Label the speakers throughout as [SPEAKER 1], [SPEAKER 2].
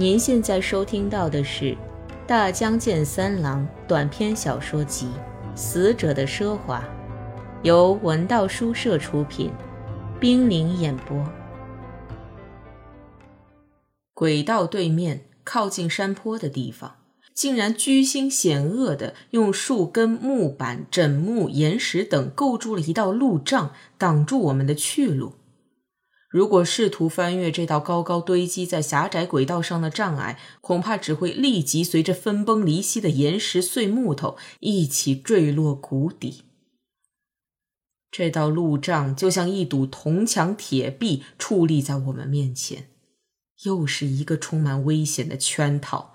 [SPEAKER 1] 您现在收听到的是《大江健三郎》短篇小说集《死者的奢华》，由文道书社出品，冰凌演播。轨道对面靠近山坡的地方，竟然居心险恶的用树根、木板、枕木、岩石等构筑了一道路障，挡住我们的去路。如果试图翻越这道高高堆积在狭窄轨道上的障碍，恐怕只会立即随着分崩离析的岩石碎木头一起坠落谷底。这道路障就像一堵铜墙铁壁矗立在我们面前，又是一个充满危险的圈套。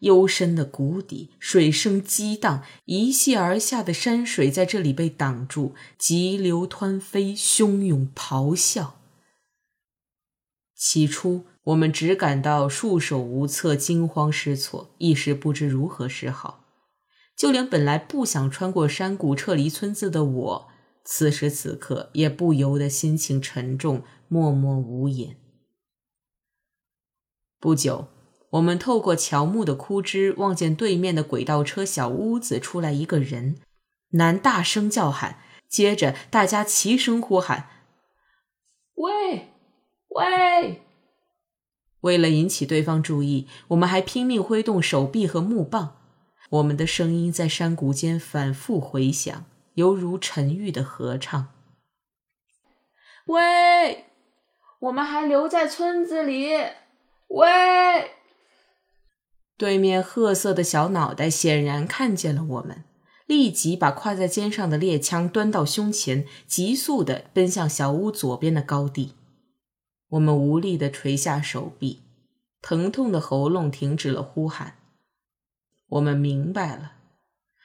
[SPEAKER 1] 幽深的谷底，水声激荡，一泻而下的山水在这里被挡住，急流湍飞，汹涌咆哮。起初，我们只感到束手无策、惊慌失措，一时不知如何是好。就连本来不想穿过山谷撤离村子的我，此时此刻也不由得心情沉重，默默无言。不久，我们透过乔木的枯枝，望见对面的轨道车小屋子出来一个人，男大声叫喊，接着大家齐声呼喊：“喂！”喂！为了引起对方注意，我们还拼命挥动手臂和木棒。我们的声音在山谷间反复回响，犹如沉郁的合唱。喂！我们还留在村子里。喂！对面褐色的小脑袋显然看见了我们，立即把挎在肩上的猎枪端到胸前，急速地奔向小屋左边的高地。我们无力地垂下手臂，疼痛的喉咙停止了呼喊。我们明白了，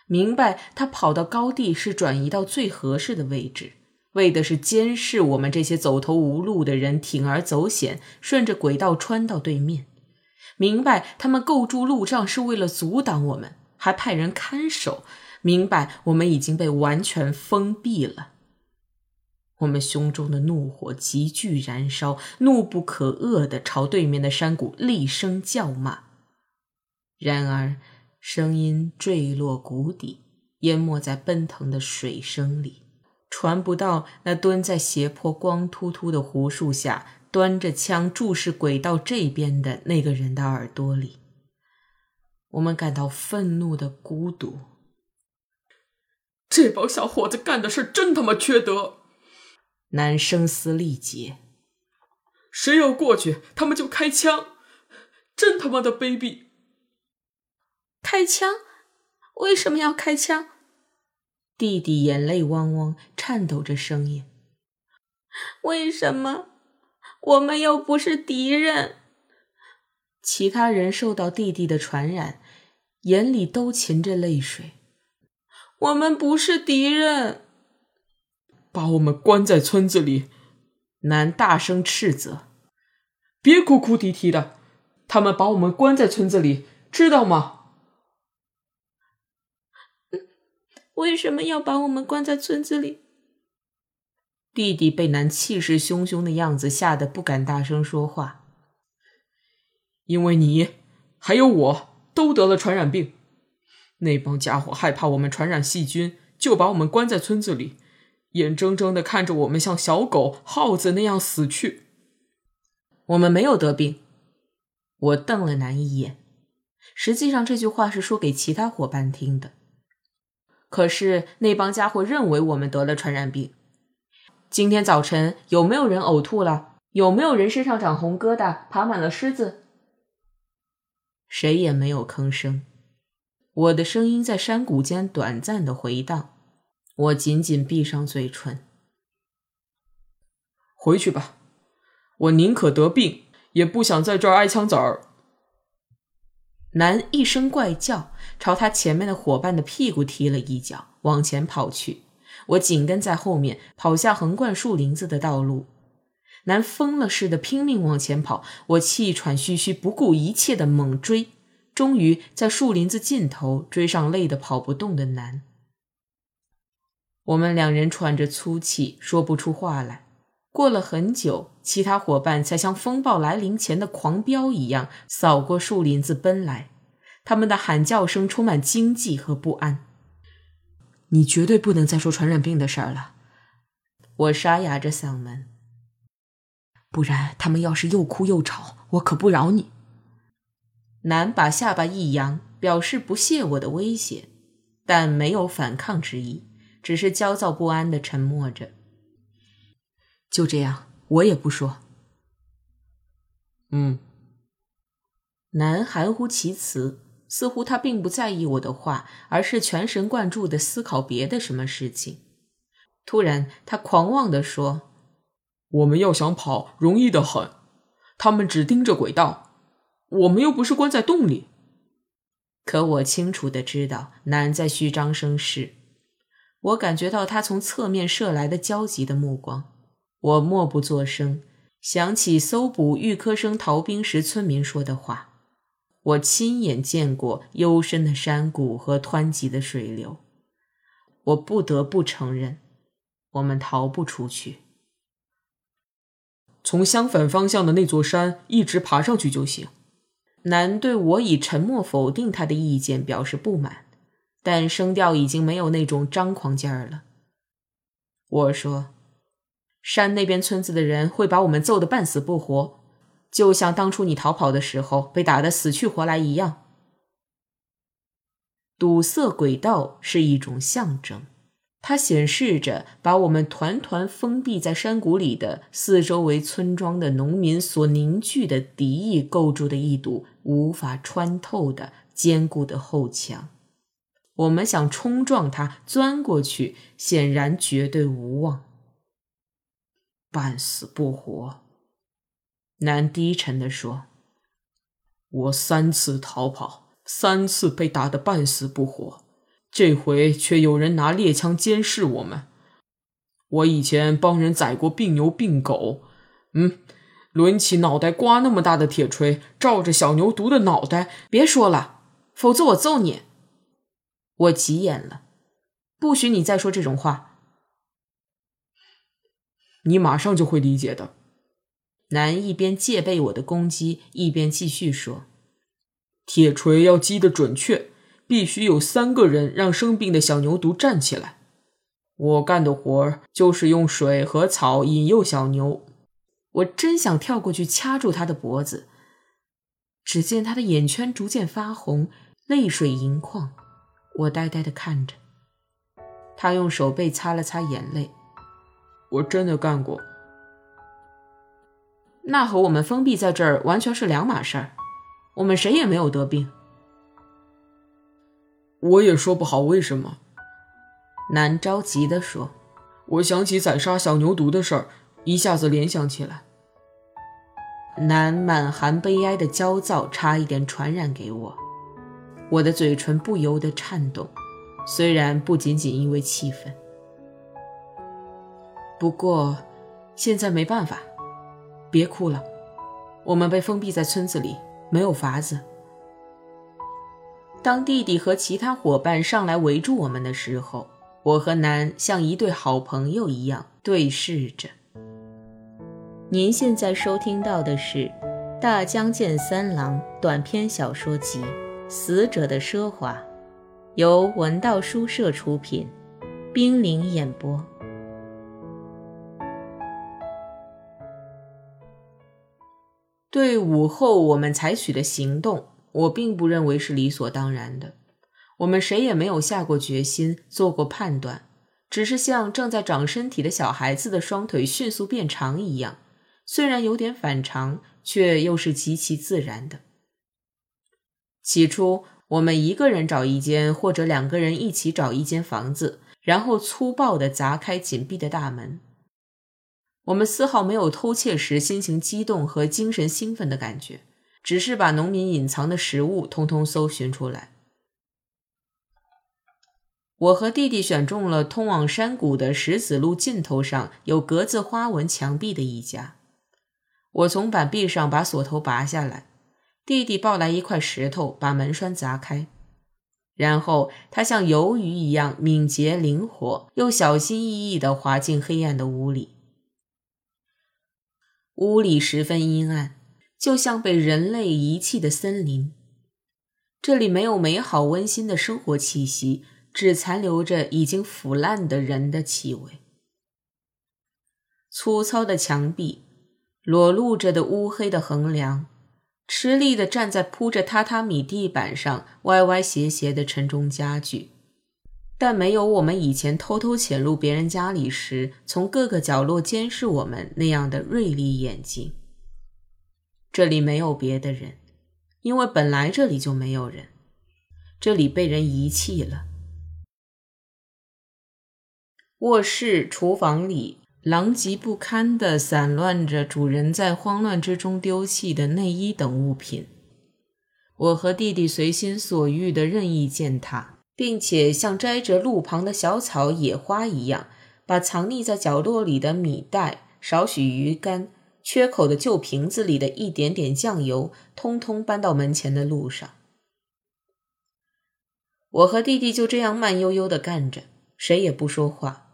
[SPEAKER 1] 明白他跑到高地是转移到最合适的位置，为的是监视我们这些走投无路的人铤而走险，顺着轨道穿到对面。明白他们构筑路障是为了阻挡我们，还派人看守。明白我们已经被完全封闭了。我们胸中的怒火急剧燃烧，怒不可遏地朝对面的山谷厉声叫骂。然而，声音坠落谷底，淹没在奔腾的水声里，传不到那蹲在斜坡光秃秃的胡树下，端着枪注视轨道这边的那个人的耳朵里。我们感到愤怒的孤独。
[SPEAKER 2] 这帮小伙子干的事真他妈缺德！
[SPEAKER 1] 男声嘶力竭，
[SPEAKER 2] 谁要过去，他们就开枪，真他妈的卑鄙！
[SPEAKER 3] 开枪？为什么要开枪？
[SPEAKER 1] 弟弟眼泪汪汪，颤抖着声音：“
[SPEAKER 3] 为什么？我们又不是敌人。”
[SPEAKER 1] 其他人受到弟弟的传染，眼里都噙着泪水：“
[SPEAKER 3] 我们不是敌人。”
[SPEAKER 2] 把我们关在村子里，
[SPEAKER 1] 男大声斥责：“
[SPEAKER 2] 别哭哭啼啼的！他们把我们关在村子里，知道吗？”
[SPEAKER 3] 为什么要把我们关在村子里？
[SPEAKER 1] 弟弟被男气势汹汹的样子吓得不敢大声说话。
[SPEAKER 2] 因为你还有我都得了传染病，那帮家伙害怕我们传染细菌，就把我们关在村子里。眼睁睁的看着我们像小狗、耗子那样死去。
[SPEAKER 1] 我们没有得病。我瞪了男一眼。实际上这句话是说给其他伙伴听的。可是那帮家伙认为我们得了传染病。今天早晨有没有人呕吐了？有没有人身上长红疙瘩、爬满了虱子？谁也没有吭声。我的声音在山谷间短暂的回荡。我紧紧闭上嘴唇。
[SPEAKER 2] 回去吧，我宁可得病，也不想在这儿挨枪子儿。
[SPEAKER 1] 男一声怪叫，朝他前面的伙伴的屁股踢了一脚，往前跑去。我紧跟在后面，跑下横贯树林子的道路。男疯了似的拼命往前跑，我气喘吁吁，不顾一切的猛追，终于在树林子尽头追上累得跑不动的男。我们两人喘着粗气，说不出话来。过了很久，其他伙伴才像风暴来临前的狂飙一样扫过树林子奔来，他们的喊叫声充满惊悸和不安。
[SPEAKER 2] 你绝对不能再说传染病的事儿了，
[SPEAKER 1] 我沙哑着嗓门，
[SPEAKER 2] 不然他们要是又哭又吵，我可不饶你。
[SPEAKER 1] 男把下巴一扬，表示不屑我的威胁，但没有反抗之意，只是焦躁不安的沉默着。
[SPEAKER 2] 就这样，我也不说。嗯。
[SPEAKER 1] 男含糊其辞，似乎他并不在意我的话，而是全神贯注的思考别的什么事情。突然，他狂妄的说：“
[SPEAKER 2] 我们要想跑，容易的很。他们只盯着轨道，我们又不是关在洞里。”
[SPEAKER 1] 可我清楚的知道，男在虚张声势。我感觉到他从侧面射来的焦急的目光。我默不作声，想起搜捕预科生逃兵时村民说的话。我亲眼见过幽深的山谷和湍急的水流。我不得不承认，我们逃不出去。
[SPEAKER 2] 从相反方向的那座山一直爬上去就行。
[SPEAKER 1] 男对我以沉默否定他的意见表示不满，但声调已经没有那种张狂劲儿了。我说。山那边村子的人会把我们揍得半死不活，就像当初你逃跑的时候被打得死去活来一样。堵塞轨道是一种象征，它显示着把我们团团封闭在山谷里的四周围村庄的农民所凝聚的敌意构筑的一堵无法穿透的坚固的后墙。我们想冲撞它、钻过去，显然绝对无望。
[SPEAKER 2] 半死不活，男低沉地说：“我三次逃跑，三次被打得半死不活，这回却有人拿猎枪监视我们。我以前帮人宰过病牛病狗，嗯，抡起脑袋瓜那么大的铁锤，照着小牛犊的脑袋。
[SPEAKER 1] 别说了，否则我揍你！”我急眼了，不许你再说这种话。
[SPEAKER 2] 你马上就会理解的。
[SPEAKER 1] 男一边戒备我的攻击，一边继续说：“
[SPEAKER 2] 铁锤要击得准确，必须有三个人让生病的小牛犊站起来。我干的活儿就是用水和草引诱小牛。”
[SPEAKER 1] 我真想跳过去掐住他的脖子。只见他的眼圈逐渐发红，泪水盈眶。我呆呆的看着他，用手背擦了擦眼泪。
[SPEAKER 2] 我真的干过，
[SPEAKER 1] 那和我们封闭在这儿完全是两码事儿。我们谁也没有得病。
[SPEAKER 2] 我也说不好为什么。
[SPEAKER 1] 南着急地说：“
[SPEAKER 2] 我想起宰杀小牛犊的事儿，一下子联想起来。”
[SPEAKER 1] 南满含悲哀的焦躁差一点传染给我，我的嘴唇不由得颤动，虽然不仅仅因为气愤。不过，现在没办法，别哭了。我们被封闭在村子里，没有法子。当弟弟和其他伙伴上来围住我们的时候，我和南像一对好朋友一样对视着。您现在收听到的是《大江健三郎》短篇小说集《死者的奢华》，由文道书社出品，冰凌演播。对午后我们采取的行动，我并不认为是理所当然的。我们谁也没有下过决心，做过判断，只是像正在长身体的小孩子的双腿迅速变长一样，虽然有点反常，却又是极其自然的。起初，我们一个人找一间，或者两个人一起找一间房子，然后粗暴地砸开紧闭的大门。我们丝毫没有偷窃时心情激动和精神兴奋的感觉，只是把农民隐藏的食物通通搜寻出来。我和弟弟选中了通往山谷的石子路尽头上有格子花纹墙壁的一家。我从板壁上把锁头拔下来，弟弟抱来一块石头，把门栓砸开，然后他像鱿鱼一样敏捷灵活，又小心翼翼地滑进黑暗的屋里。屋里十分阴暗，就像被人类遗弃的森林。这里没有美好温馨的生活气息，只残留着已经腐烂的人的气味。粗糙的墙壁，裸露着的乌黑的横梁，吃力地站在铺着榻榻米地板上歪歪斜斜的沉重家具。但没有我们以前偷偷潜入别人家里时，从各个角落监视我们那样的锐利眼睛。这里没有别的人，因为本来这里就没有人，这里被人遗弃了。卧室、厨房里狼藉不堪地散乱着主人在慌乱之中丢弃的内衣等物品，我和弟弟随心所欲地任意践踏。并且像摘着路旁的小草、野花一样，把藏匿在角落里的米袋、少许鱼干、缺口的旧瓶子里的一点点酱油，通通搬到门前的路上。我和弟弟就这样慢悠悠地干着，谁也不说话。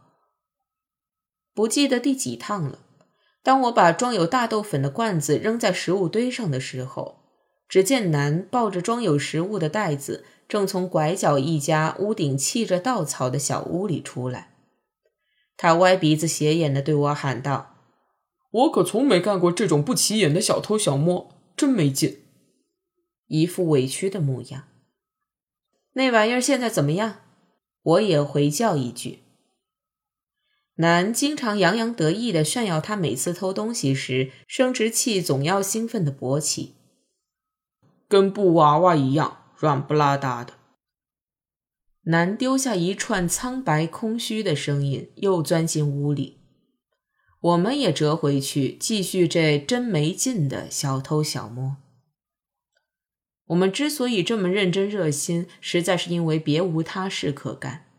[SPEAKER 1] 不记得第几趟了，当我把装有大豆粉的罐子扔在食物堆上的时候，只见南抱着装有食物的袋子。正从拐角一家屋顶砌着稻草的小屋里出来，他歪鼻子斜眼的对我喊道：“
[SPEAKER 2] 我可从没干过这种不起眼的小偷小摸，真没劲。”
[SPEAKER 1] 一副委屈的模样。那玩意儿现在怎么样？我也回叫一句。男经常洋洋得意的炫耀他每次偷东西时，生殖器总要兴奋的勃起，
[SPEAKER 2] 跟布娃娃一样。软不拉搭的，
[SPEAKER 1] 男丢下一串苍白空虚的声音，又钻进屋里。我们也折回去，继续这真没劲的小偷小摸。我们之所以这么认真热心，实在是因为别无他事可干。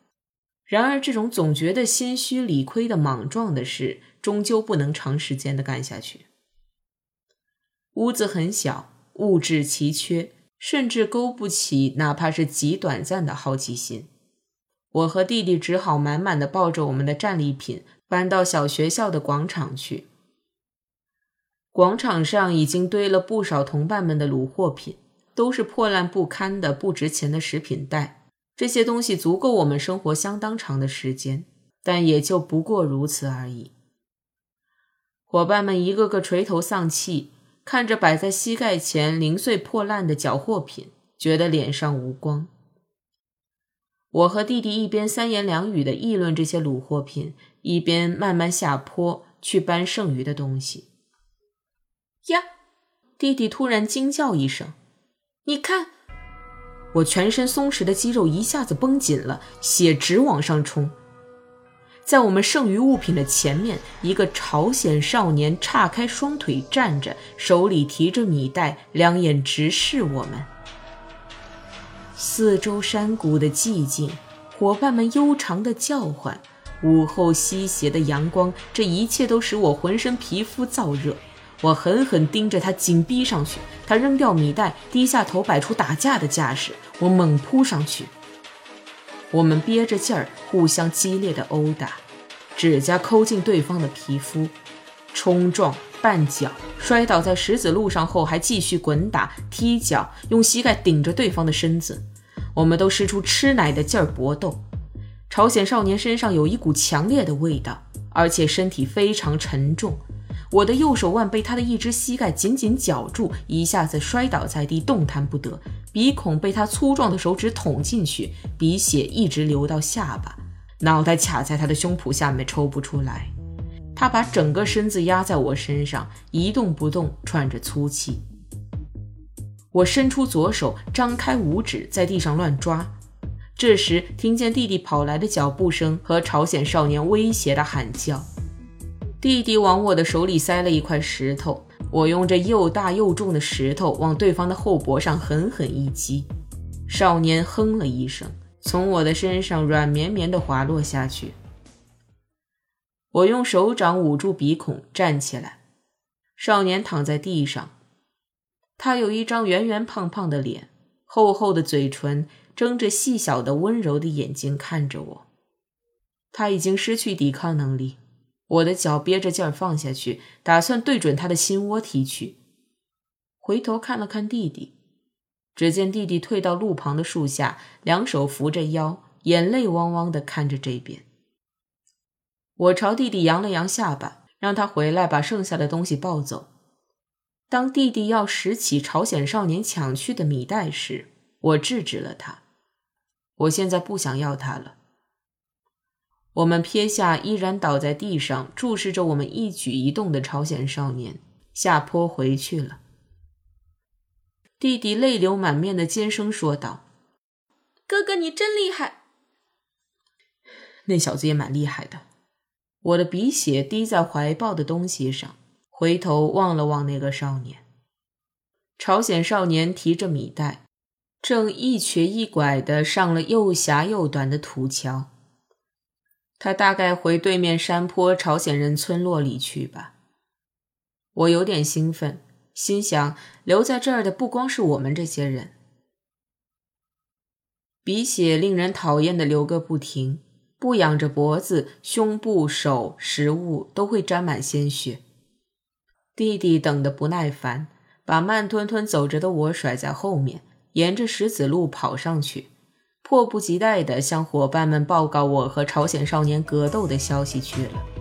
[SPEAKER 1] 然而，这种总觉得心虚理亏的莽撞的事，终究不能长时间的干下去。屋子很小，物质奇缺。甚至勾不起哪怕是极短暂的好奇心。我和弟弟只好满满的抱着我们的战利品搬到小学校的广场去。广场上已经堆了不少同伴们的卤货品，都是破烂不堪的不值钱的食品袋。这些东西足够我们生活相当长的时间，但也就不过如此而已。伙伴们一个个垂头丧气。看着摆在膝盖前零碎破烂的缴货品，觉得脸上无光。我和弟弟一边三言两语的议论这些卤货品，一边慢慢下坡去搬剩余的东西。呀！弟弟突然惊叫一声：“你看！”我全身松弛的肌肉一下子绷紧了，血直往上冲。在我们剩余物品的前面，一个朝鲜少年叉开双腿站着，手里提着米袋，两眼直视我们。四周山谷的寂静，伙伴们悠长的叫唤，午后西斜的阳光，这一切都使我浑身皮肤燥热。我狠狠盯着他，紧逼上去。他扔掉米袋，低下头，摆出打架的架势。我猛扑上去。我们憋着劲儿，互相激烈的殴打，指甲抠进对方的皮肤，冲撞、绊脚，摔倒在石子路上后还继续滚打、踢脚，用膝盖顶着对方的身子。我们都使出吃奶的劲儿搏斗。朝鲜少年身上有一股强烈的味道，而且身体非常沉重。我的右手腕被他的一只膝盖紧紧绞住，一下子摔倒在地，动弹不得。鼻孔被他粗壮的手指捅进去，鼻血一直流到下巴，脑袋卡在他的胸脯下面抽不出来。他把整个身子压在我身上，一动不动，喘着粗气。我伸出左手，张开五指，在地上乱抓。这时，听见弟弟跑来的脚步声和朝鲜少年威胁的喊叫。弟弟往我的手里塞了一块石头，我用这又大又重的石头往对方的后脖上狠狠一击，少年哼了一声，从我的身上软绵绵地滑落下去。我用手掌捂住鼻孔，站起来。少年躺在地上，他有一张圆圆胖胖的脸，厚厚的嘴唇，睁着细小的温柔的眼睛看着我。他已经失去抵抗能力。我的脚憋着劲儿放下去，打算对准他的心窝踢去。回头看了看弟弟，只见弟弟退到路旁的树下，两手扶着腰，眼泪汪汪的看着这边。我朝弟弟扬了扬下巴，让他回来把剩下的东西抱走。当弟弟要拾起朝鲜少年抢去的米袋时，我制止了他。我现在不想要它了。我们撇下依然倒在地上注视着我们一举一动的朝鲜少年，下坡回去了。弟弟泪流满面的尖声说道：“
[SPEAKER 3] 哥哥，你真厉害！”
[SPEAKER 1] 那小子也蛮厉害的。我的鼻血滴在怀抱的东西上，回头望了望那个少年。朝鲜少年提着米袋，正一瘸一拐的上了又狭又短的土桥。他大概回对面山坡朝鲜人村落里去吧。我有点兴奋，心想留在这儿的不光是我们这些人。鼻血令人讨厌的流个不停，不仰着脖子，胸部、手、食物都会沾满鲜血。弟弟等得不耐烦，把慢吞吞走着的我甩在后面，沿着石子路跑上去。迫不及待地向伙伴们报告我和朝鲜少年格斗的消息去了。